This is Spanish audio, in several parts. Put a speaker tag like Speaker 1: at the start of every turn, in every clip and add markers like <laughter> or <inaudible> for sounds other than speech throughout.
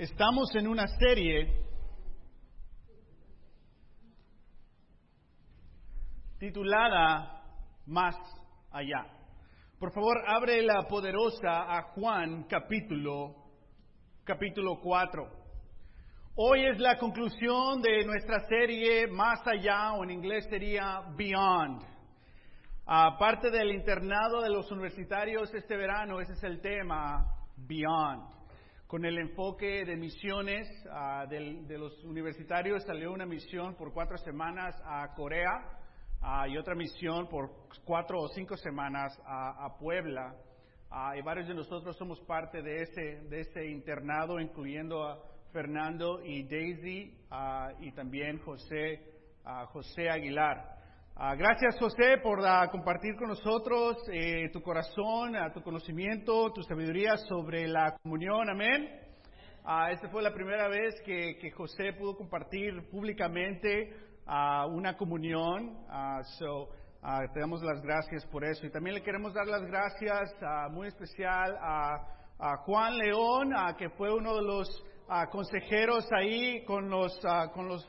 Speaker 1: Estamos en una serie titulada Más allá. Por favor, abre la poderosa a Juan capítulo capítulo 4. Hoy es la conclusión de nuestra serie Más allá o en inglés sería Beyond. Aparte del internado de los universitarios este verano, ese es el tema Beyond con el enfoque de misiones uh, de, los universitarios. Salió una misión por cuatro semanas a Corea uh, y otra misión por cuatro o cinco semanas a, a Puebla. Uh, y varios de nosotros somos parte de ese, de ese internado, incluyendo a Fernando y Daisy y también José, José Aguilar. Ah, gracias José por ah, compartir con nosotros eh, tu corazón, uh, tu conocimiento, tu sabiduría sobre la comunión. Amén. Esta fue la primera vez que, que José pudo compartir públicamente una comunión. so, te damos las gracias por eso. Y también le queremos dar las gracias muy especial a, Juan León, que fue uno de los consejeros ahí con los, con los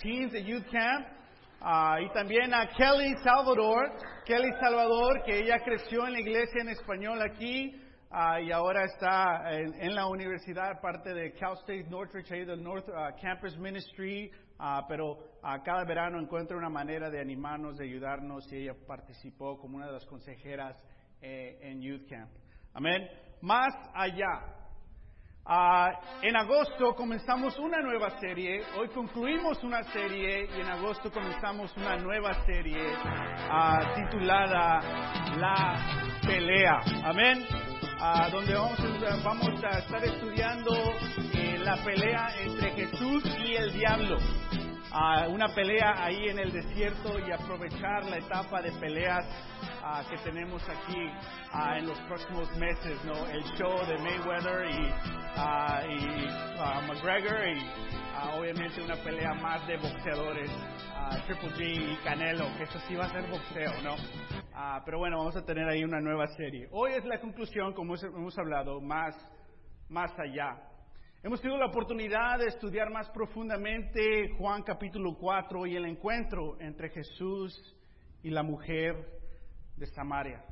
Speaker 1: teens de Youth Camp. Uh, y también a Kelly Salvador, Kelly Salvador, que ella creció en la iglesia en español aquí uh, y ahora está en, en, la universidad, parte de Cal State Northridge, ahí del North uh, Campus Ministry, pero cada verano encuentra una manera de animarnos, de ayudarnos y ella participó como una de las consejeras eh, en Youth Camp. Amén. Más allá, Uh, en agosto comenzamos una nueva serie, hoy concluimos una serie y en agosto comenzamos una nueva serie uh, titulada La Pelea. Amén. Uh, donde vamos vamos a, estar estudiando eh, la pelea entre Jesús y el diablo. Una pelea ahí en el desierto y aprovechar la etapa de peleas uh, que tenemos aquí uh, en los próximos meses, ¿no? El show de Mayweather y, uh, y McGregor y obviamente una pelea más de boxeadores, Triple G y Canelo, que eso sí va a ser boxeo, ¿no? pero bueno, vamos a tener ahí una nueva serie. Hoy es la conclusión, como hemos hablado, más, más allá. Hemos tenido la oportunidad de estudiar más profundamente Juan capítulo 4 y el encuentro entre Jesús y la mujer de Samaria.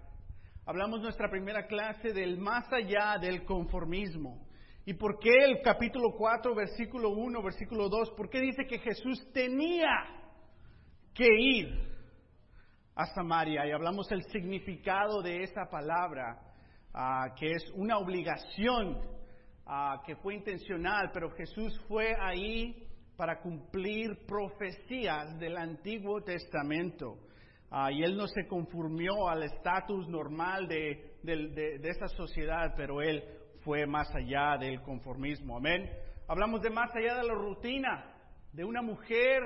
Speaker 1: Hablamos nuestra primera clase del más allá del conformismo. ¿Y por qué el capítulo 4, versículo 1, versículo 2? ¿Por qué dice que Jesús tenía que ir a Samaria? Y hablamos el significado de esa palabra, uh, que es una obligación uh, que fue intencional, pero Jesús fue ahí para cumplir profecías del Antiguo Testamento. Ah, y él no se conformó al estatus normal de, de, esa sociedad, pero él fue más allá del conformismo. Amén. Hablamos de más allá de la rutina, de una mujer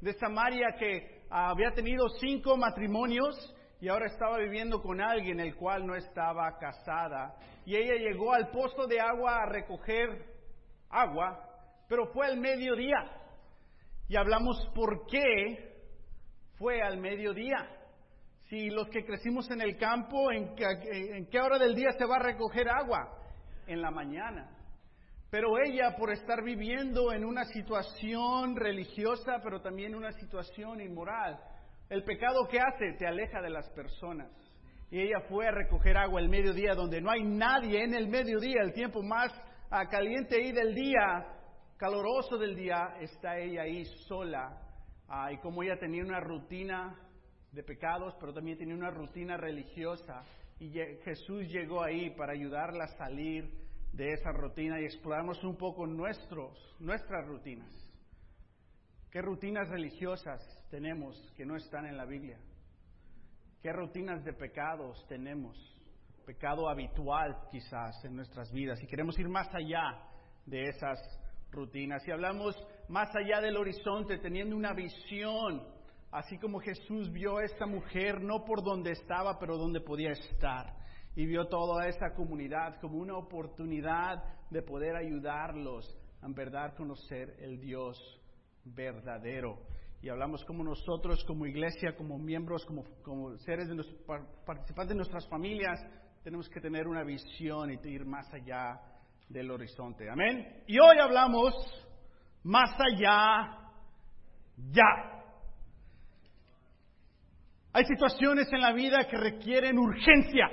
Speaker 1: de Samaria que había tenido cinco matrimonios y ahora estaba viviendo con alguien el cual no estaba casada. Y ella llegó al pozo de agua a recoger agua, pero fue al mediodía. Y hablamos por qué fue al mediodía. Si los que crecimos en el campo, ¿en, qué hora del día se va a recoger agua? En la mañana. Pero ella, por estar viviendo en una situación religiosa, pero también una situación inmoral, el pecado que hace te aleja de las personas. Y ella fue a recoger agua el mediodía, donde no hay nadie en el mediodía, el tiempo más ah, caliente ahí del día, caloroso del día, está ella ahí sola y como ella tenía una rutina de pecados, pero también tenía una rutina religiosa. Y Jesús llegó ahí para ayudarla a salir de esa rutina y explorarnos un poco nuestras rutinas. ¿Qué rutinas religiosas tenemos que no están en la Biblia? ¿Qué rutinas de pecados tenemos? Pecado habitual quizás en nuestras vidas. Y queremos ir más allá de esas rutinas. Y hablamos más allá del horizonte, teniendo una visión, así como Jesús vio a esta mujer, no por donde estaba, pero donde podía estar. Y vio toda esa comunidad como una oportunidad de poder ayudarlos a en verdad conocer el Dios verdadero. Y hablamos como nosotros, como iglesia, como miembros, como, como seres de participantes de nuestras familias, tenemos que tener una visión y ir más allá del horizonte. Amén. Y hoy hablamos más allá, ya. Hay situaciones en la vida que requieren urgencia,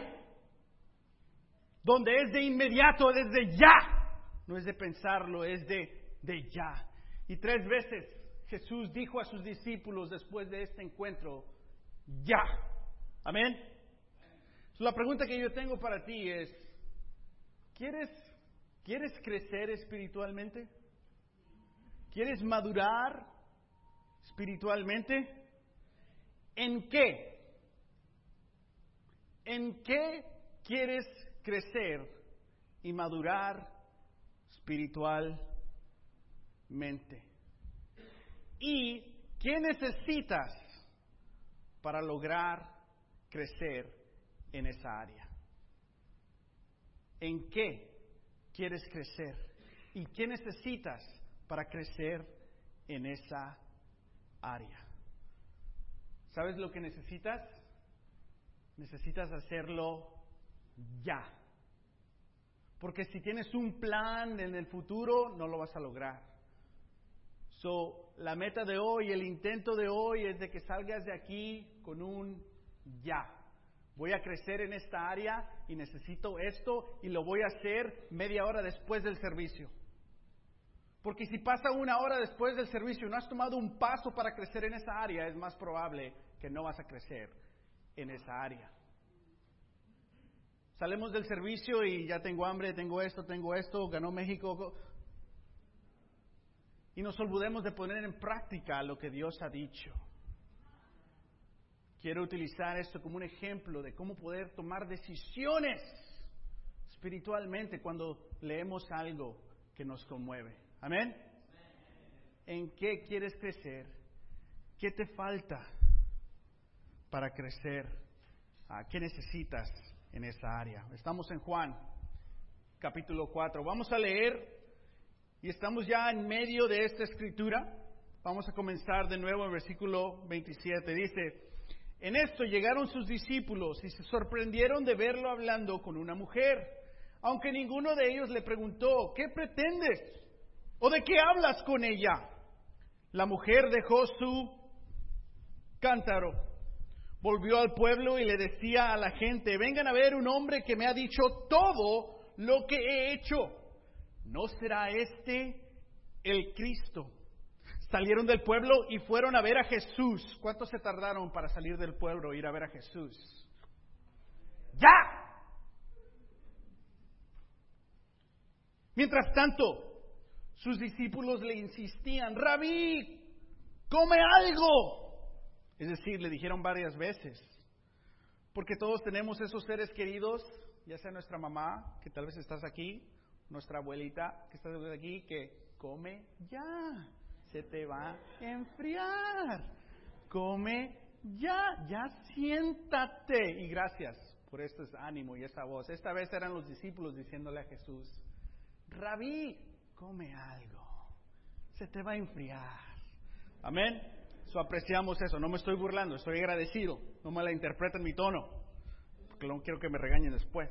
Speaker 1: donde es de inmediato, desde ya. No es de pensarlo, es de, de ya. Y tres veces Jesús dijo a sus discípulos después de este encuentro, ya. Amén. la pregunta que yo tengo para ti es, ¿quieres, ¿quieres crecer espiritualmente? ¿Quieres madurar espiritualmente? ¿En qué? ¿En qué quieres crecer y madurar espiritualmente? ¿Y qué necesitas para lograr crecer en esa área? ¿En qué quieres crecer? ¿Y qué necesitas para crecer en esa área? ¿Sabes lo que necesitas? Necesitas hacerlo ya. Porque si tienes un plan en el futuro, no lo vas a lograr. So, la meta de hoy, el intento de hoy es de que salgas de aquí con un ya. Voy a crecer en esta área y necesito esto y lo voy a hacer media hora después del servicio. Porque si pasa una hora después del servicio y no has tomado un paso para crecer en esa área, es más probable que no vas a crecer en esa área. Salemos del servicio y ya tengo hambre, tengo esto, tengo esto, ganó México. Y nos olvidemos de poner en práctica lo que Dios ha dicho. Quiero utilizar esto como un ejemplo de cómo poder tomar decisiones espiritualmente cuando leemos algo que nos conmueve. Amén. ¿En qué quieres crecer? ¿Qué te falta para crecer? ¿A ¿Qué necesitas en esa área? Estamos en Juan, capítulo 4. Vamos a leer y estamos ya en medio de esta escritura. Vamos a comenzar de nuevo en versículo 27. Dice, en esto llegaron sus discípulos y se sorprendieron de verlo hablando con una mujer, aunque ninguno de ellos le preguntó, ¿qué pretendes? ¿O de qué hablas con ella? La mujer dejó su cántaro, volvió al pueblo y le decía a la gente, vengan a ver un hombre que me ha dicho todo lo que he hecho. ¿No será este el Cristo? Salieron del pueblo y fueron a ver a Jesús. ¿Cuánto se tardaron para salir del pueblo e ir a ver a Jesús? ¡Ya! Mientras tanto, sus discípulos le insistían, rabí, come algo. Es decir, le dijeron varias veces, porque todos tenemos esos seres queridos, ya sea nuestra mamá, que tal vez estás aquí, nuestra abuelita, que está aquí, que come ya, se te va a enfriar, come ya, ya siéntate. Y gracias por este ánimo y esta voz. Esta vez eran los discípulos diciéndole a Jesús, rabí, come algo, se te va a enfriar. Amén. So apreciamos eso, no me estoy burlando, estoy agradecido, no me la interpreten mi tono, porque no quiero que me regañen después.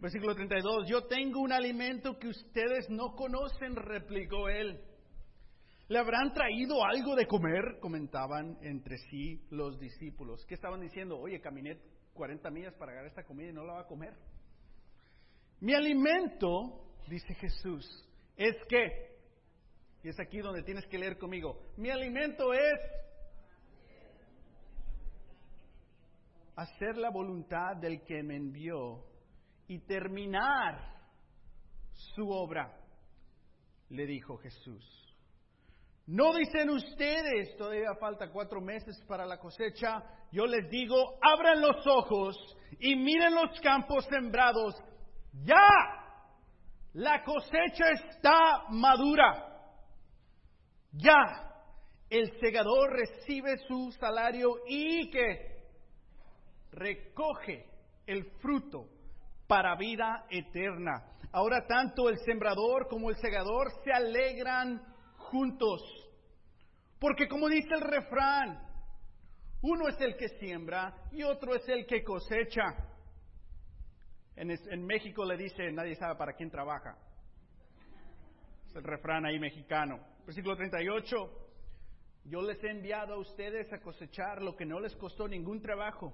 Speaker 1: Versículo 32, yo tengo un alimento que ustedes no conocen, replicó él. ¿Le habrán traído algo de comer? Comentaban entre sí los discípulos. ¿Qué estaban diciendo? Oye, caminé 40 millas para agarrar esta comida y no la va a comer. Mi alimento, dice Jesús, es que, y es aquí donde tienes que leer conmigo, mi alimento es hacer la voluntad del que me envió y terminar su obra, le dijo Jesús. ¿No dicen ustedes, todavía falta cuatro meses para la cosecha? Yo les digo, abran los ojos y miren los campos sembrados. Ya la cosecha está madura. Ya el segador recibe su salario y que recoge el fruto para vida eterna. Ahora tanto el sembrador como el segador se alegran juntos. Porque como dice el refrán, uno es el que siembra y otro es el que cosecha. En, México le dice, nadie sabe para quién trabaja. Es el refrán ahí mexicano. Versículo 38. Yo les he enviado a ustedes a cosechar lo que no les costó ningún trabajo.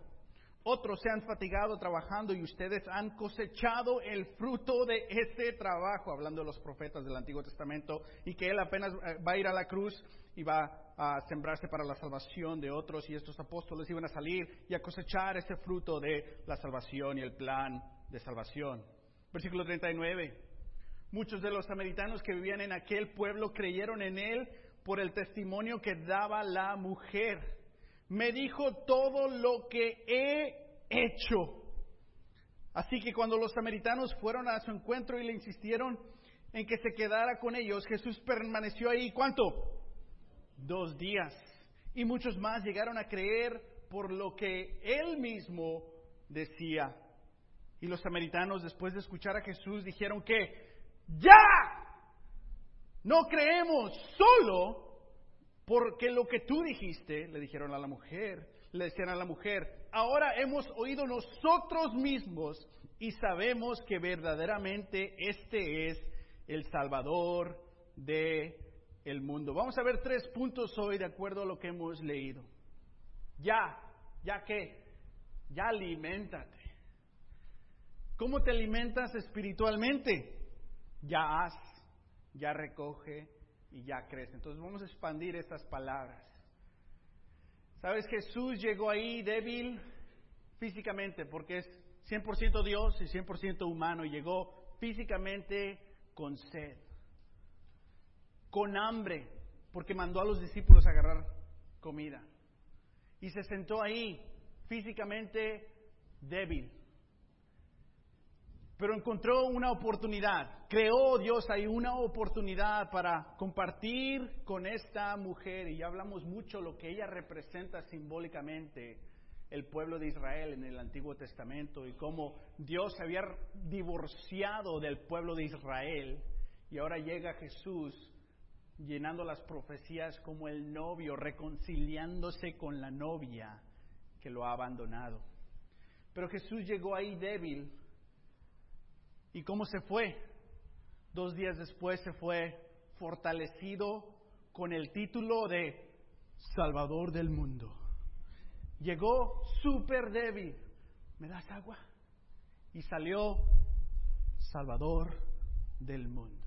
Speaker 1: Otros se han fatigado trabajando y ustedes han cosechado el fruto de ese trabajo, hablando de los profetas del Antiguo Testamento, y que Él apenas eh, va a ir a la cruz y va a sembrarse para la salvación de otros, y estos apóstoles iban a salir y a cosechar ese fruto de la salvación y el plan de salvación. Versículo 39. Muchos de los samaritanos que vivían en aquel pueblo creyeron en Él por el testimonio que daba la mujer me dijo todo lo que he hecho. Así que cuando los samaritanos fueron a su encuentro y le insistieron en que se quedara con ellos, Jesús permaneció ahí, ¿cuánto? Dos días. Y muchos más llegaron a creer por lo que él mismo decía. Y los samaritanos, después de escuchar a Jesús, dijeron que, ya, no creemos solo porque lo que tú dijiste, le dijeron a la mujer, le decían a la mujer, ahora hemos oído nosotros mismos y sabemos que verdaderamente este es el Salvador de el mundo. Vamos a ver tres puntos hoy de acuerdo a lo que hemos leído. Ya, ya que, ya aliméntate. ¿Cómo te alimentas espiritualmente? Ya haz, ya recoge, y ya crece. Entonces vamos a expandir estas palabras. Sabes, Jesús llegó ahí débil físicamente porque es 100% Dios y 100% humano y llegó físicamente con sed, con hambre, porque mandó a los discípulos a agarrar comida. Y se sentó ahí físicamente débil pero encontró una oportunidad. Creó Dios ahí una oportunidad para compartir con esta mujer, y ya hablamos mucho lo que ella representa simbólicamente el pueblo de Israel en el Antiguo Testamento y cómo Dios se había divorciado del pueblo de Israel y ahora llega Jesús llenando las profecías como el novio, reconciliándose con la novia que lo ha abandonado. Pero Jesús llegó ahí débil ¿Y cómo se fue? Dos días después se fue fortalecido con el título de Salvador del mundo. Llegó súper débil. ¿Me das agua? Y salió Salvador del mundo.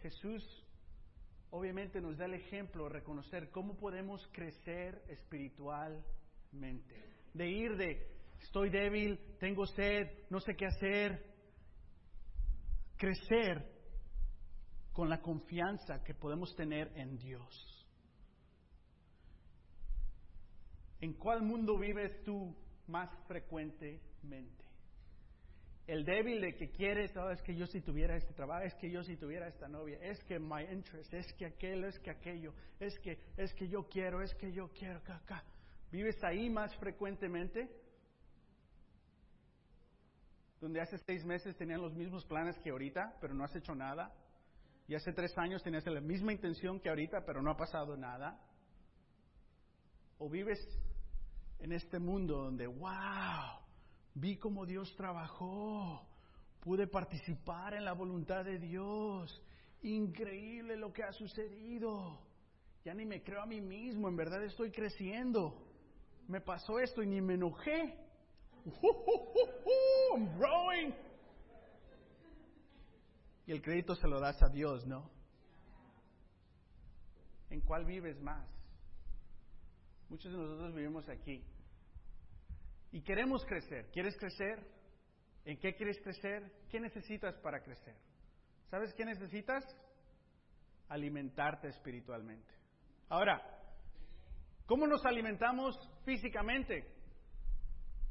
Speaker 1: Jesús obviamente nos da el ejemplo de reconocer cómo podemos crecer espiritualmente. De ir de estoy débil, tengo sed, no sé qué hacer. Crecer con la confianza que podemos tener en Dios. ¿En cuál mundo vives tú más frecuentemente? El débil de que quieres, oh, es que yo si tuviera este trabajo, es que yo si tuviera esta novia, es que my interest, es que aquello, es que aquello, es que, es que yo quiero, es que yo quiero, acá, acá. ¿Vives ahí más frecuentemente? Donde hace seis meses tenían los mismos planes que ahorita, pero no has hecho nada. Y hace tres años tenías la misma intención que ahorita, pero no ha pasado nada. O vives en este mundo donde, wow, vi cómo Dios trabajó, pude participar en la voluntad de Dios, increíble lo que ha sucedido. Ya ni me creo a mí mismo, en verdad estoy creciendo. Me pasó esto y ni me enojé. I'm growing. Y el crédito se lo das a Dios, ¿no? ¿En cuál vives más? Muchos de nosotros vivimos aquí. Y queremos crecer. ¿Quieres crecer? ¿En qué quieres crecer? ¿Qué necesitas para crecer? ¿Sabes qué necesitas? Alimentarte espiritualmente. Ahora, ¿cómo nos alimentamos físicamente?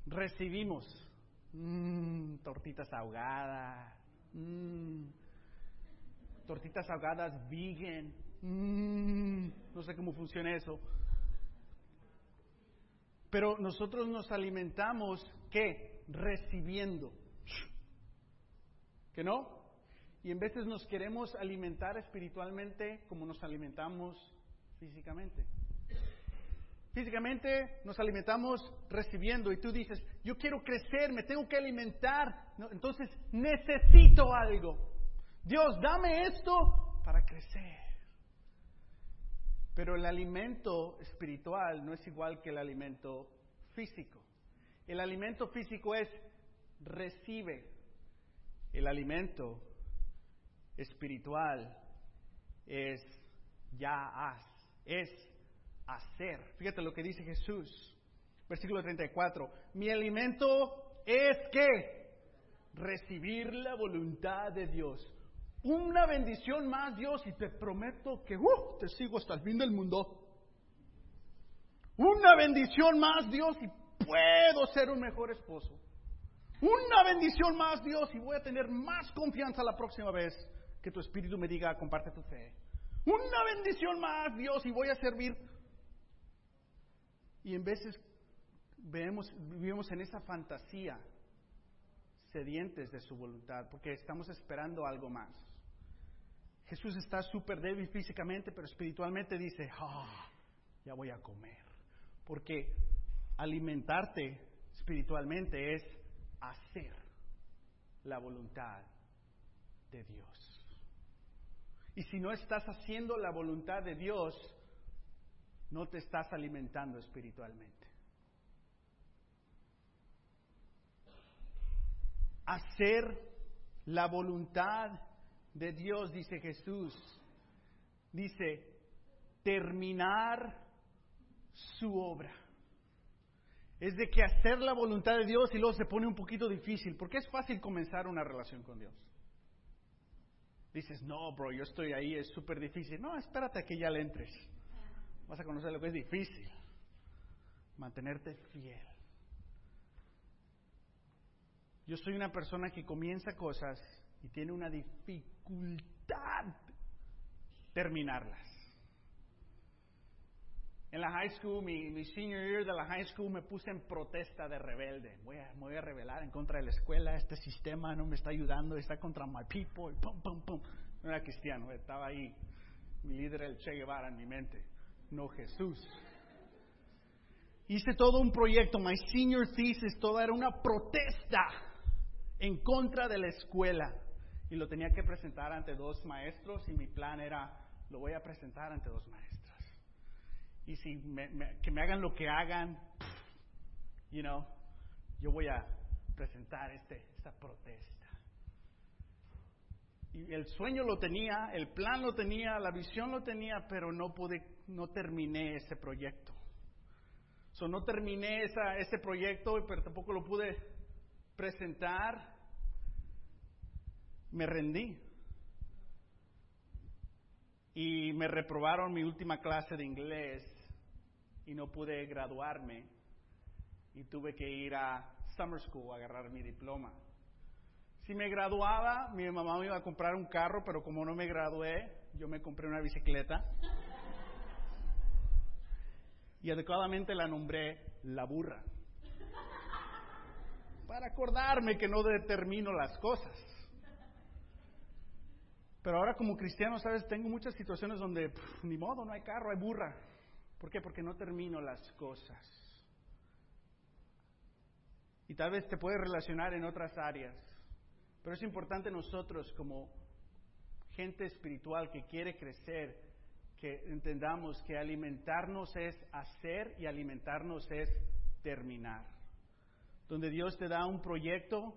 Speaker 1: Recibimos mmm, tortitas ahogadas, mmm, tortitas ahogadas vegan, mmm, no sé cómo funciona eso. Pero nosotros nos alimentamos, ¿qué? Recibiendo. ¿Que no? Y en veces nos queremos alimentar espiritualmente como nos alimentamos físicamente. Físicamente nos alimentamos recibiendo y tú dices, yo quiero crecer, me tengo que alimentar, entonces necesito algo. Dios, dame esto para crecer. Pero el alimento espiritual no es igual que el alimento físico. El alimento físico es recibe. El alimento espiritual es ya haz, es hacer. Fíjate lo que dice Jesús. Versículo 34. Mi alimento es que recibir la voluntad de Dios. Una bendición más, Dios, y te prometo que uh, te sigo hasta el fin del mundo. Una bendición más, Dios, y puedo ser un mejor esposo. Una bendición más, Dios, y voy a tener más confianza la próxima vez que tu espíritu me diga, comparte tu fe. Una bendición más, Dios, y voy a servir. Y en veces vivimos en esa fantasía, sedientes de su voluntad, porque estamos esperando algo más. Jesús está súper débil físicamente, pero espiritualmente dice, ah, ya voy a comer. Porque alimentarte espiritualmente es hacer la voluntad de Dios. Y si no estás haciendo la voluntad de Dios, no te estás alimentando espiritualmente. Hacer la voluntad de Dios, dice Jesús, dice, terminar su obra es de que hacer la voluntad de Dios y luego se pone un poquito difícil, porque es fácil comenzar una relación con Dios. Dices, no, bro, yo estoy ahí, es súper difícil. No, espérate a que ya le entres. Vas a conocer lo que es difícil. Mantenerte fiel. Yo soy una persona que comienza cosas y tiene una dificultad terminarlas. En la high school, mi, senior year de la high school, me puse en protesta de rebelde. Voy a, me voy a rebelar en contra de la escuela. Este sistema no me está ayudando, está contra my people. No era cristiano, estaba ahí. Mi líder el Che Guevara en mi mente, no Jesús. Hice todo un proyecto, my senior thesis, toda era una protesta en contra de la escuela. Y lo tenía que presentar ante dos maestros y mi plan era, lo voy a presentar ante dos maestros y si que me hagan lo que hagan, you know, yo voy a presentar este, esta protesta. El sueño lo tenía, el plan lo tenía, la visión lo tenía, pero no pude, no terminé ese proyecto. So, no terminé esa, ese proyecto, pero tampoco lo pude presentar. Me rendí. Y me reprobaron mi última clase de inglés y no pude graduarme y tuve que ir a summer school a agarrar mi diploma. Si me graduaba, mi mamá me iba a comprar un carro, pero como no me gradué, yo me compré una bicicleta. Y adecuadamente la nombré la burra. Para acordarme que no determino las cosas. Pero ahora como cristiano, sabes, tengo muchas situaciones donde ni modo, no hay carro, hay burra. ¿Por qué? Porque no termino las cosas. Y tal vez te puedes relacionar en otras áreas. Pero es importante nosotros como gente espiritual que quiere crecer, que entendamos que alimentarnos es hacer y alimentarnos es terminar. Donde Dios te da un proyecto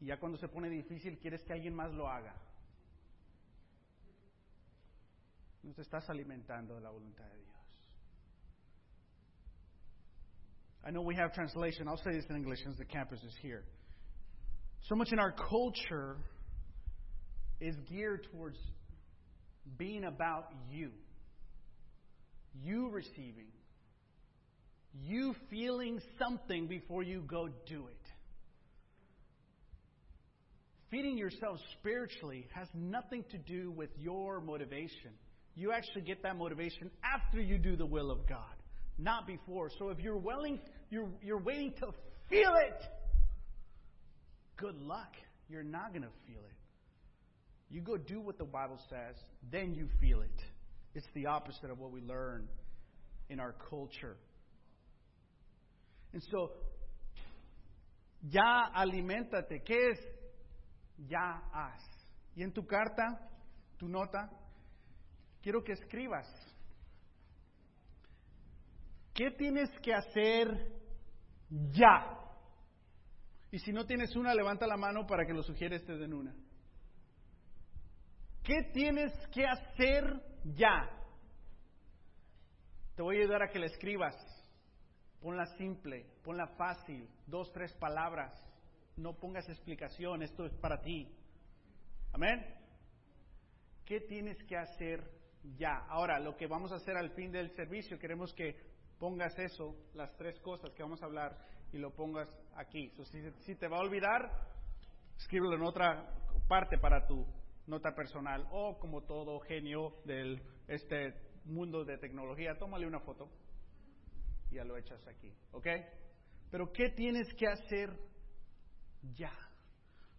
Speaker 1: y ya cuando se pone difícil quieres que alguien más lo haga. No estás alimentando la voluntad de Dios. I know we have translation. I'll say this in English since the campus is here. So much in our culture is geared towards being about you. You receiving. You feeling something before you go do it. Feeding yourself spiritually has nothing to do with your motivation. You actually get that motivation after you do the will of God, not before. So if you're willing, you're, you're waiting to feel it, good luck. You're not going to feel it. You go do what the Bible says, then you feel it. It's the opposite of what we learn in our culture. And so, ya alimentate. ¿Qué es? Ya haz. Y en tu carta, tu nota, quiero que escribas. ¿Qué tienes que hacer ya? Y si no tienes una, levanta la mano para que lo sugieres te den una. ¿Qué tienes que hacer ya? Te voy a ayudar a que la escribas. Ponla simple, ponla fácil, dos, tres palabras. No pongas explicación, esto es para ti. Amén. ¿Qué tienes que hacer ya? Ahora, lo que vamos a hacer al fin del servicio, queremos que pongas eso, las tres cosas que vamos a hablar, y lo pongas aquí. si, te va a olvidar, escríbelo en otra parte para tu nota personal o como todo genio de este mundo de tecnología, tómale una foto y ya lo echas aquí, ¿ok? Pero ¿qué tienes que hacer ya?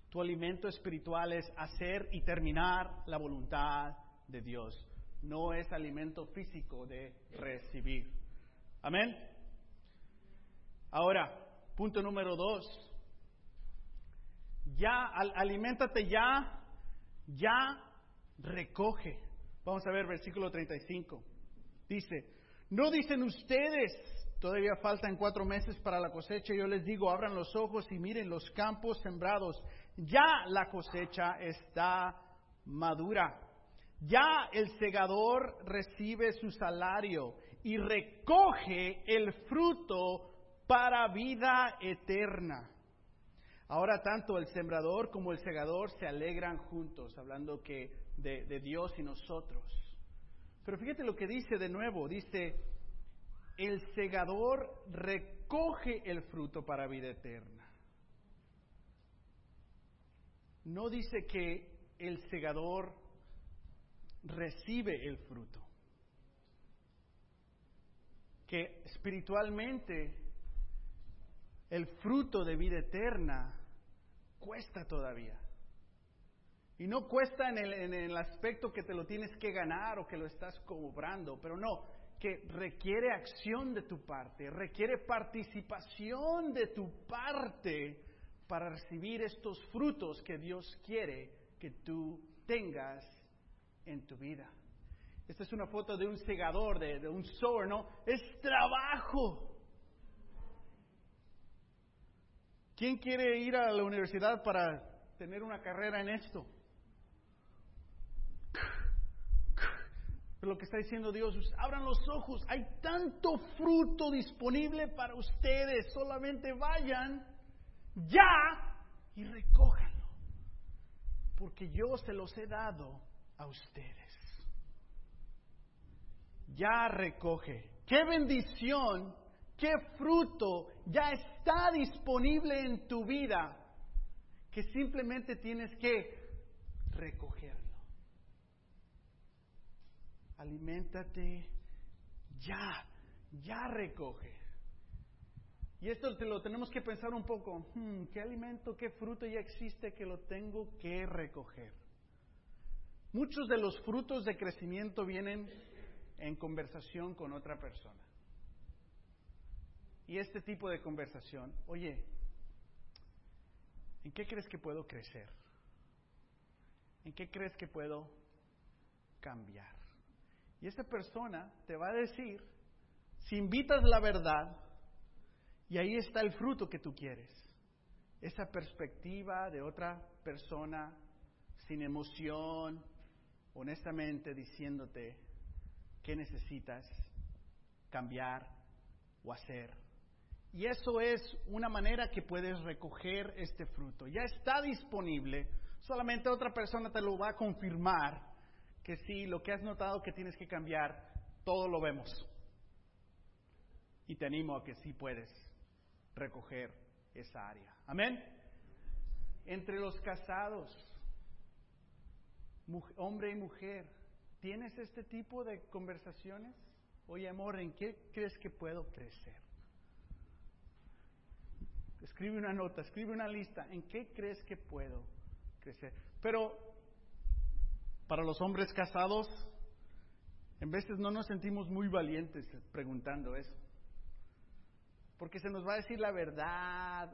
Speaker 1: Tu alimento espiritual es hacer y terminar la voluntad de Dios. No es alimento físico de recibir. Amén. Ahora, punto número dos. Ya, aliméntate ya ya recoge. Vamos a ver versículo 35. Dice, no dicen ustedes, todavía faltan cuatro meses para la cosecha, yo les digo, abran los ojos y miren los campos sembrados, ya la cosecha está madura. Ya el segador recibe su salario y recoge el fruto para vida eterna. Ahora tanto el sembrador como el segador se alegran juntos, hablando que de, de Dios y nosotros. Pero fíjate lo que dice de nuevo, dice, el segador recoge el fruto para vida eterna. No dice que el segador recibe el fruto. Que espiritualmente el fruto de vida eterna cuesta todavía. Y no cuesta en el, en el, aspecto que te lo tienes que ganar o que lo estás cobrando, pero no, que requiere acción de tu parte, requiere participación de tu parte para recibir estos frutos que Dios quiere que tú tengas en tu vida. Esta es una foto de un segador, de, de un sower, ¿no? Es trabajo. ¿Quién quiere ir a la universidad para tener una carrera en esto? Pero lo que está diciendo Dios, abran los ojos, hay tanto fruto disponible para ustedes, solamente vayan ya y recójanlo, porque yo se los he dado a ustedes. Ya recoge. Qué bendición qué fruto ya está disponible en tu vida que simplemente tienes que recogerlo. Aliméntate ya, ya recoge. Y esto te lo tenemos que pensar un poco. Hmm, ¿Qué alimento, qué fruto ya existe que lo tengo que recoger? Muchos de los frutos de crecimiento vienen en conversación con otra persona y este tipo de conversación, oye, ¿en qué crees que puedo crecer? ¿En qué crees que puedo cambiar? Y esa persona te va a decir, si invitas la verdad, y ahí está el fruto que tú quieres, esa perspectiva de otra persona sin emoción, honestamente diciéndote qué necesitas cambiar o hacer y eso es una manera que puedes recoger este fruto. Ya está disponible, solamente otra persona te lo va a confirmar que sí, lo que has notado que tienes que cambiar, todo lo vemos. Y te animo a que sí puedes recoger esa área. Amén. Entre los casados, hombre y mujer, ¿tienes este tipo de conversaciones? Oye, amor, ¿en qué crees que puedo crecer? Escribe una nota, escribe una lista, ¿en qué crees que puedo crecer? Pero para los hombres casados, En veces no nos sentimos muy valientes preguntando eso. Porque se nos va a decir la verdad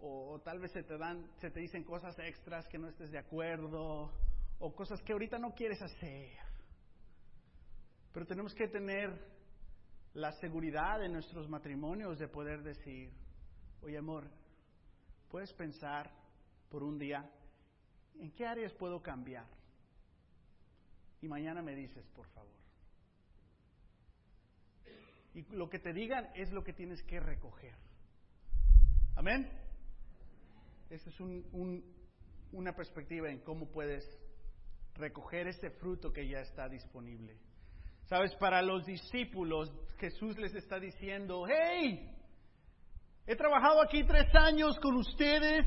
Speaker 1: o, tal vez se te dan se te dicen cosas extras que no estés de acuerdo o cosas que ahorita no quieres hacer. Pero tenemos que tener la seguridad en nuestros matrimonios de poder decir, oye amor, puedes pensar por un día en qué áreas puedo cambiar. Y mañana me dices, por favor. Y lo que te digan es lo que tienes que recoger. Amén. Esa es una perspectiva en cómo puedes recoger ese fruto que ya está disponible. Sabes, para los discípulos Jesús les está diciendo, hey, he trabajado aquí tres años con ustedes,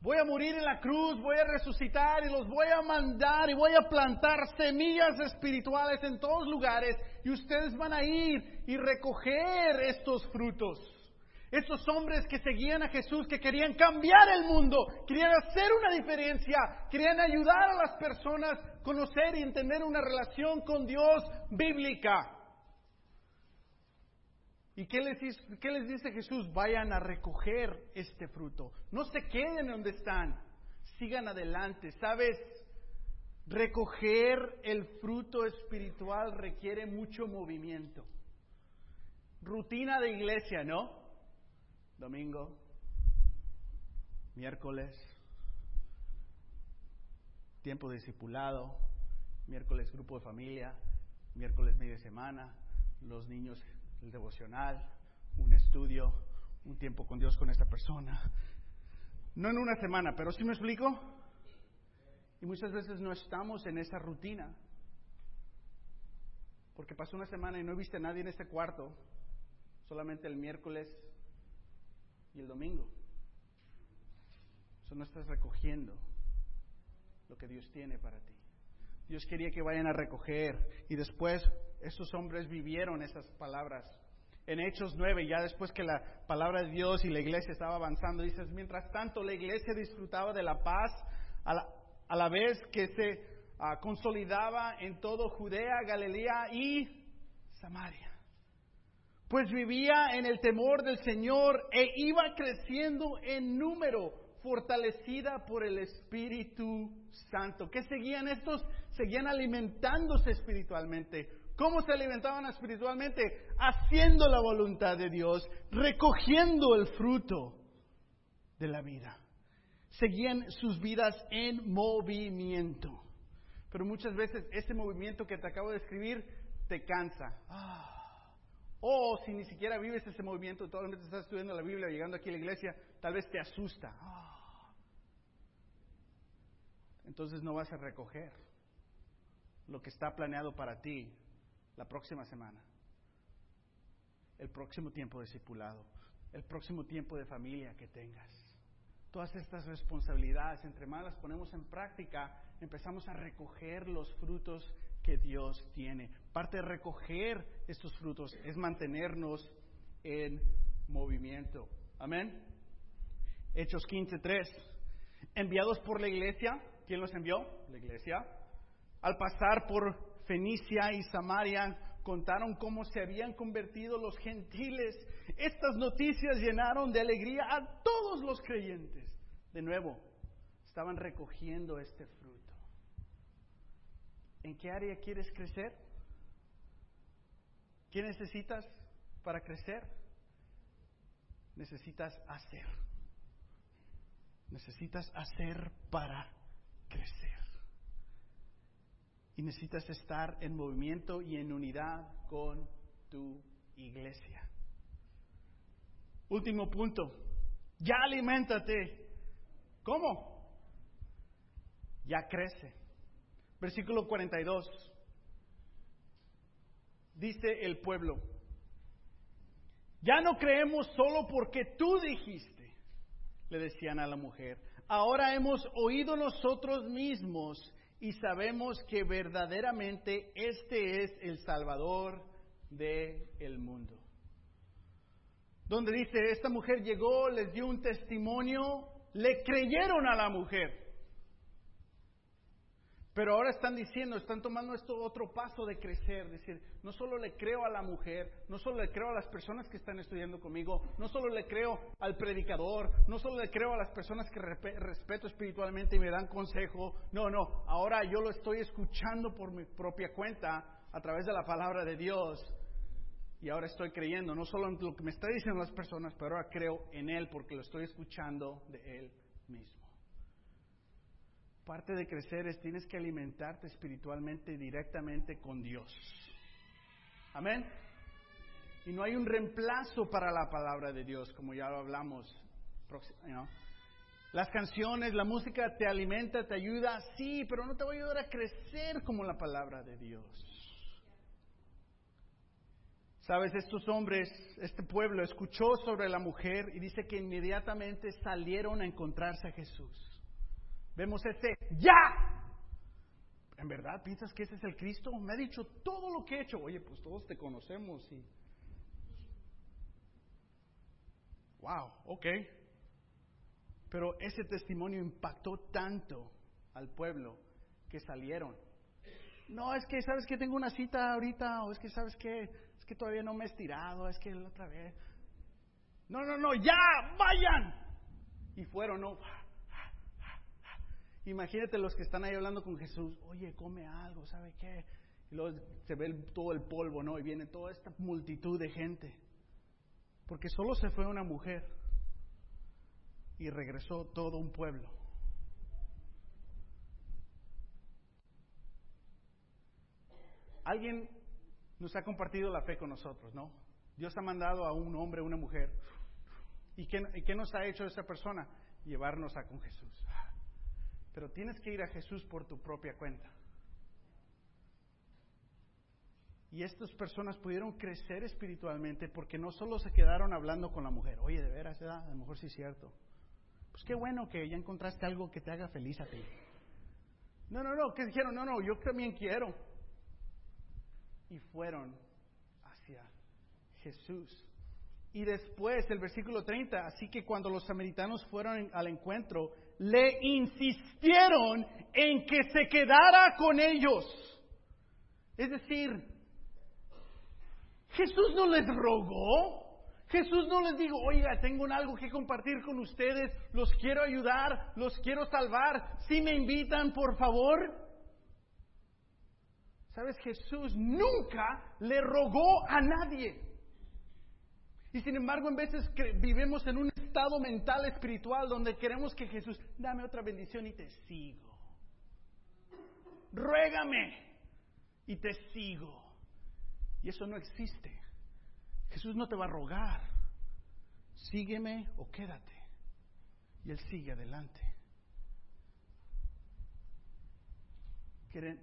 Speaker 1: voy a morir en la cruz, voy a resucitar y los voy a mandar y voy a plantar semillas espirituales en todos lugares y ustedes van a ir y recoger estos frutos. Estos hombres que seguían a Jesús, que querían cambiar el mundo, querían hacer una diferencia, querían ayudar a las personas a conocer y entender una relación con Dios bíblica. ¿Y qué les, les dice Jesús? Vayan a recoger este fruto. No se queden donde están. Sigan adelante. ¿Sabes? Recoger el fruto espiritual requiere mucho movimiento. Rutina de iglesia, ¿no? domingo, miércoles, tiempo discipulado, miércoles grupo de familia, miércoles media semana, los niños el devocional, un estudio, un tiempo con Dios con esta persona. No en una semana, pero ¿sí me explico? Y muchas veces no estamos en esa rutina. Porque pasó una semana y no viste a nadie en este cuarto. Solamente el miércoles y el domingo. Eso no estás recogiendo lo que Dios tiene para ti. Dios quería que vayan a recoger y después estos hombres vivieron esas palabras. En Hechos 9, ya después que la palabra de Dios y la iglesia estaba avanzando, dices, mientras tanto la iglesia disfrutaba de la paz a la, a la vez que se ah, consolidaba en todo Judea, Galilea y Samaria pues vivía en el temor del Señor e iba creciendo en número, fortalecida por el Espíritu Santo. ¿Qué seguían estos? Seguían alimentándose espiritualmente. ¿Cómo se alimentaban espiritualmente? Haciendo la voluntad de Dios, recogiendo el fruto de la vida. Seguían sus vidas en movimiento. Pero muchas veces ese movimiento que te acabo de escribir te cansa. Ah o si ni siquiera vives ese movimiento, totalmente estás estudiando la Biblia, llegando aquí a la iglesia, tal vez te asusta. Ah. Entonces no vas a recoger lo que está planeado para ti la próxima semana, el próximo tiempo de discipulado, el próximo tiempo de familia que tengas. Todas estas responsabilidades, entre más las ponemos en práctica, empezamos a recoger los frutos que Dios tiene. Parte de recoger estos frutos es mantenernos en movimiento. Amén. Hechos 15:3. Enviados por la iglesia, ¿quién los envió? La iglesia. Al pasar por Fenicia y Samaria, contaron cómo se habían convertido los gentiles. Estas noticias llenaron de alegría a todos los creyentes. De nuevo, estaban recogiendo este fruto. ¿En qué área quieres crecer? ¿Qué necesitas para crecer? Necesitas hacer. Necesitas hacer para crecer. Y necesitas estar en movimiento y en unidad con tu iglesia. Último punto. Ya aliméntate. ¿Cómo? Ya crece. Versículo 42. Dice el pueblo, ya no creemos solo porque tú dijiste, le decían a la mujer, ahora hemos oído nosotros mismos y sabemos que verdaderamente este es el Salvador del el mundo. Donde dice, esta mujer llegó, les dio un testimonio, le creyeron a la mujer. Pero ahora están diciendo, están tomando esto otro paso de crecer, decir, no solo le creo a la mujer, no solo le creo a las personas que están estudiando conmigo, no solo le creo al predicador, no solo le creo a las personas que respeto espiritualmente y me dan consejo, no, no, ahora yo lo estoy escuchando por mi propia cuenta a través de la palabra de Dios y ahora estoy creyendo, no solo en lo que me está diciendo las personas, pero ahora creo en Él porque lo estoy escuchando de Él mismo. Parte de crecer es tienes que alimentarte espiritualmente directamente con Dios. Amén. Y no hay un reemplazo para la palabra de Dios, como ya lo hablamos. Las canciones, la música te alimenta, te ayuda, sí, pero no te va a ayudar a crecer como la palabra de Dios. Sabes, estos hombres, este pueblo escuchó sobre la mujer y dice que inmediatamente salieron a encontrarse a Jesús. Vemos ese ya. ¿En verdad piensas que ese es el Cristo? Me ha dicho todo lo que he hecho. Oye, pues todos te conocemos y... Wow, ok. Pero ese testimonio impactó tanto al pueblo que salieron. No, es que sabes que tengo una cita ahorita, o es que sabes que es que todavía no me he estirado, es que la otra vez. No, no, no, ya, vayan. Y fueron, no, Imagínate los que están ahí hablando con Jesús, oye, come algo, ¿sabe qué? Y luego se ve todo el polvo, ¿no? Y viene toda esta multitud de gente. Porque solo se fue una mujer y regresó todo un pueblo. Alguien nos ha compartido la fe con nosotros, ¿no? Dios ha mandado a un hombre, una mujer. ¿Y qué, y qué nos ha hecho esa persona? Llevarnos a con Jesús. Pero tienes que ir a Jesús por tu propia cuenta. Y estas personas pudieron crecer espiritualmente porque no solo se quedaron hablando con la mujer, oye, de veras, a lo mejor sí es cierto. Pues qué bueno que ya encontraste algo que te haga feliz a ti. No, no, no, que dijeron, no, no, yo también quiero. Y fueron hacia Jesús. Y después, el versículo 30, así que cuando los samaritanos fueron al encuentro, le insistieron en que se quedara con ellos. Es decir, Jesús no les rogó, Jesús no les dijo, oiga, tengo algo que compartir con ustedes, los quiero ayudar, los quiero salvar, si me invitan, por favor. ¿Sabes? Jesús nunca le rogó a nadie. Y sin embargo, en veces vivimos en un estado mental espiritual donde queremos que Jesús, dame otra bendición y te sigo. Ruégame y te sigo. Y eso no existe. Jesús no te va a rogar. Sígueme o quédate. Y Él sigue adelante.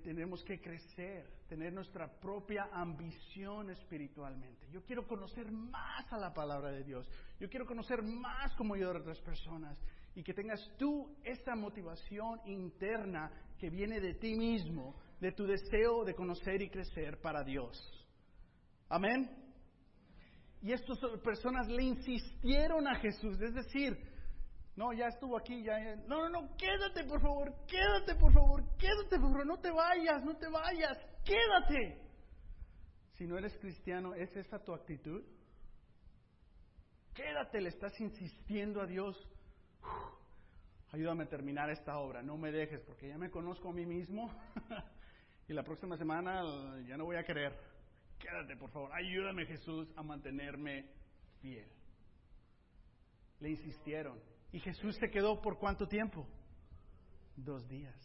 Speaker 1: Tenemos que crecer, tener nuestra propia ambición espiritualmente. Yo quiero conocer más a la palabra de Dios. Yo quiero conocer más cómo ayudar a otras personas. Y que tengas tú esa motivación interna que viene de ti mismo, de tu deseo de conocer y crecer para Dios. Amén. Y estas personas le insistieron a Jesús, es decir, no, ya estuvo aquí, ya. No, no, no, quédate por favor, quédate por favor, quédate por favor, no te vayas, no te vayas, quédate. Si no eres cristiano, ¿es esa tu actitud? Quédate, le estás insistiendo a Dios. ayúdame a terminar esta obra, no me dejes, porque ya me conozco a mí mismo <laughs> y la próxima semana ya no voy a querer. Quédate, por favor, ayúdame Jesús a mantenerme fiel. Le insistieron. ¿Y Jesús se quedó por cuánto tiempo? Dos días.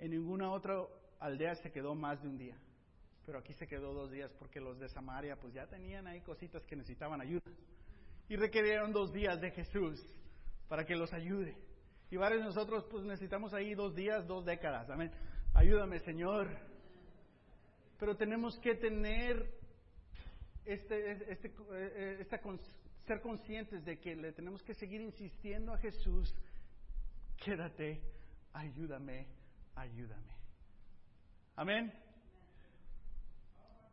Speaker 1: En ninguna otra aldea se quedó más de un día. Pero aquí se quedó dos días porque los de Samaria pues ya tenían ahí cositas que necesitaban ayuda. Y requirieron dos días de Jesús para que los ayude. Y varios de nosotros pues necesitamos ahí dos días, dos décadas. Amén. Ayúdame Señor. Pero tenemos que tener este, este, eh, esta ser conscientes de que le tenemos que seguir insistiendo a Jesús, quédate, ayúdame, ayúdame. Amén.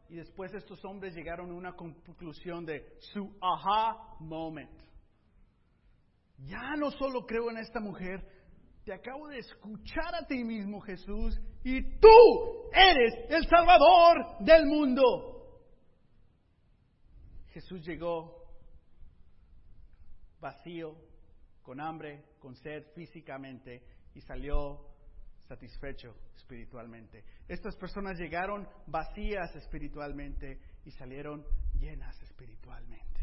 Speaker 1: Y después estos hombres llegaron a una conclusión de su aha moment. Ya no solo creo en esta mujer, te acabo de escuchar a ti mismo, Jesús, y tú eres el Salvador del mundo. Jesús llegó vacío, con hambre, con sed físicamente, y salió satisfecho espiritualmente. Estas personas llegaron vacías espiritualmente y salieron llenas espiritualmente.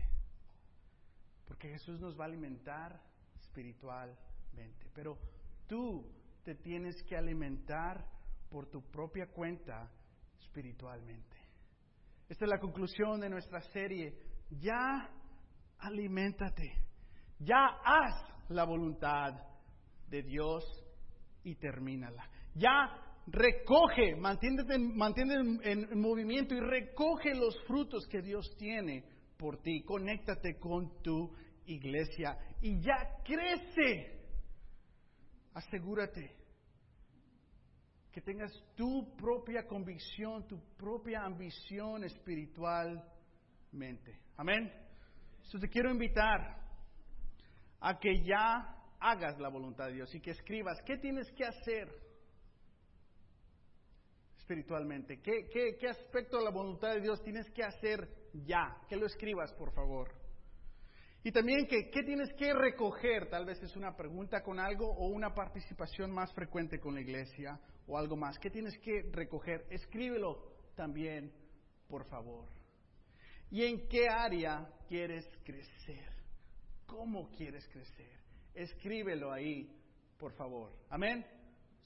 Speaker 1: Porque Jesús nos va a alimentar espiritualmente. Pero tú te tienes que alimentar por tu propia cuenta espiritualmente. Esta es la conclusión de nuestra serie. Ya aliméntate. Ya haz la voluntad de Dios y termínala. Ya recoge, mantiéndote, en, en, movimiento y recoge los frutos que Dios tiene por ti. Conéctate con tu iglesia y ya crece. Asegúrate que tengas tu propia convicción, tu propia ambición espiritualmente. Amén. Entonces te quiero invitar a que ya hagas la voluntad de Dios y que escribas qué tienes que hacer espiritualmente, qué, qué, qué aspecto de la voluntad de Dios tienes que hacer ya, que lo escribas por favor. Y también que, ¿qué tienes que recoger? Tal vez es una pregunta con algo o una participación más frecuente con la iglesia o algo más. ¿Qué tienes que recoger? Escríbelo también, por favor. ¿Y en qué área quieres crecer? ¿Cómo quieres crecer? Escríbelo ahí, por favor. Amén.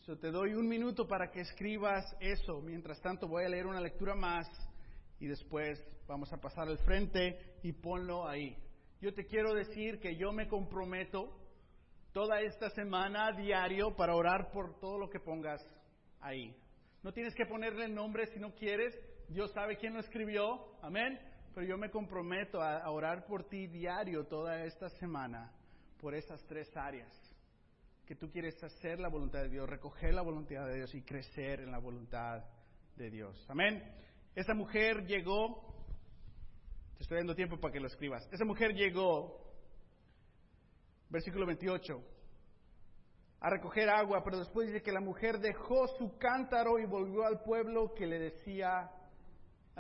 Speaker 1: So, te doy un minuto para que escribas eso. Mientras tanto, voy a leer una lectura más y después vamos a pasar al frente y ponlo ahí yo te quiero decir que yo me comprometo toda esta semana diario para orar por todo lo que pongas ahí. No tienes que ponerle nombre si no quieres. Dios sabe quién lo escribió. Amén. Pero yo me comprometo a, orar por ti diario toda esta semana por esas tres áreas. Que tú quieres hacer la voluntad de Dios, recoger la voluntad de Dios y crecer en la voluntad de Dios. Amén. Esa mujer llegó estoy dando tiempo para que lo escribas. Esa mujer llegó, versículo 28, a recoger agua, pero después dice que la mujer dejó su cántaro y volvió al pueblo que le decía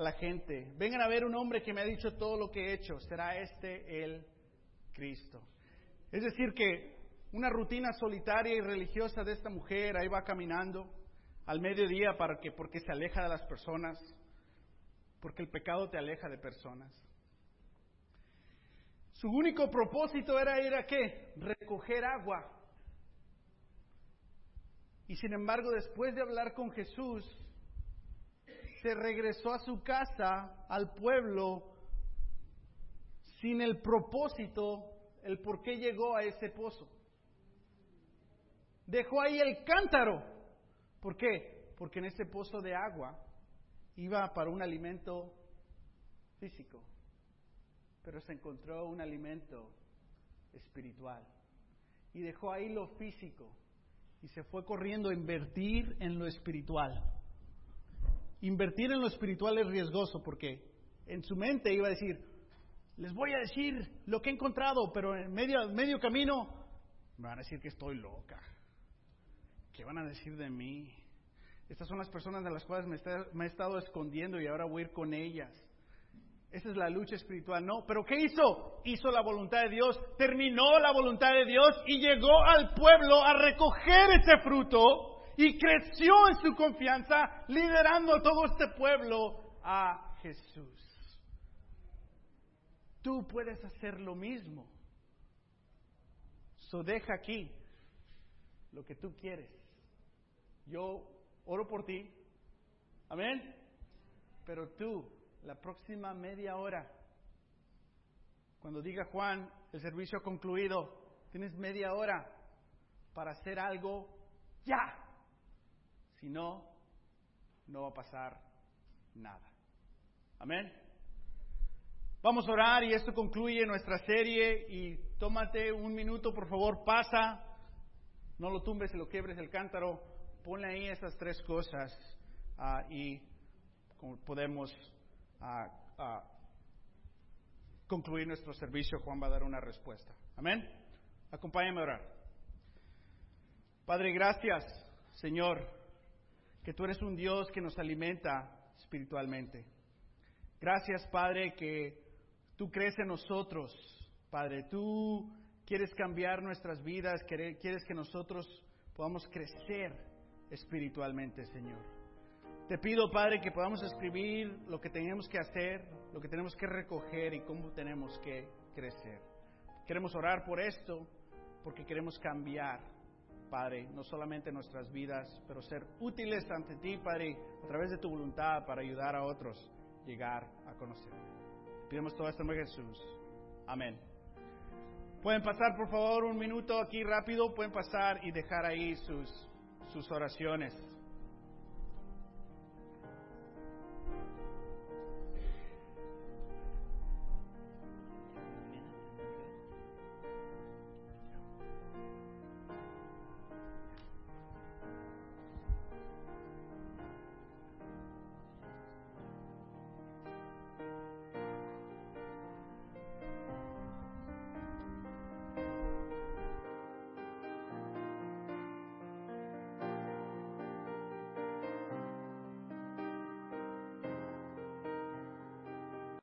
Speaker 1: a la gente, vengan a ver un hombre que me ha dicho todo lo que he hecho, será este el Cristo. Es decir, que una rutina solitaria y religiosa de esta mujer, ahí va caminando al mediodía para que, porque se aleja de las personas, porque el pecado te aleja de personas. Su único propósito era ir a qué? Recoger agua. Y sin embargo, después de hablar con Jesús, se regresó a su casa, al pueblo, sin el propósito, el por qué llegó a ese pozo. Dejó ahí el cántaro. ¿Por qué? Porque en ese pozo de agua iba para un alimento físico pero se encontró un alimento espiritual. Y dejó ahí lo físico y se fue corriendo a invertir en lo espiritual. Invertir en lo espiritual es riesgoso porque en su mente iba a decir, les voy a decir lo que he encontrado, pero en medio, medio camino me van a decir que estoy loca. ¿Qué van a decir de mí? Estas son las personas de las cuales me, me he estado escondiendo y ahora voy a ir con ellas. Esa es la lucha espiritual, no. Pero ¿qué hizo? Hizo la voluntad de Dios, terminó la voluntad de Dios y llegó al pueblo a recoger ese fruto y creció en su confianza, liderando a todo este pueblo a Jesús. Tú puedes hacer lo mismo. So deja aquí lo que tú quieres. Yo oro por ti. Amén. Pero tú la próxima media hora. Cuando diga Juan, el servicio ha concluido, tienes media hora para hacer algo ya. Si no, no va a pasar nada. Amén. Vamos a orar y esto concluye nuestra serie y tómate un minuto, por favor, pasa, no lo tumbes y lo quiebres el cántaro, ponle ahí esas tres cosas uh, y podemos a, concluir nuestro servicio, Juan va a dar una respuesta. Amén. Acompáñame a orar. Padre, gracias, Señor, que tú eres un Dios que nos alimenta espiritualmente. Gracias, Padre, que tú crees en nosotros, Padre. Tú quieres cambiar nuestras vidas, quieres que nosotros podamos crecer espiritualmente, Señor. Te pido, Padre, que podamos escribir lo que tenemos que hacer, lo que tenemos que recoger y cómo tenemos que crecer. Queremos orar por esto porque queremos cambiar, Padre, no solamente nuestras vidas, pero ser útiles ante ti, Padre, a través de tu voluntad para ayudar a otros a llegar a conocer. Pidemos todo esto en Jesús. Amén. Pueden pasar, por favor, un minuto aquí rápido. Pueden pasar y dejar ahí sus, sus oraciones.